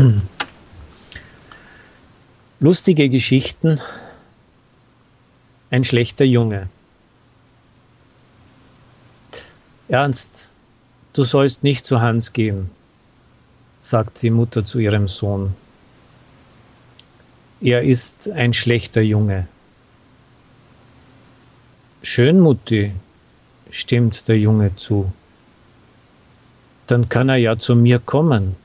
Lustige Geschichten. Ein schlechter Junge. Ernst, du sollst nicht zu Hans gehen, sagt die Mutter zu ihrem Sohn. Er ist ein schlechter Junge. Schön, Mutti, stimmt der Junge zu. Dann kann er ja zu mir kommen.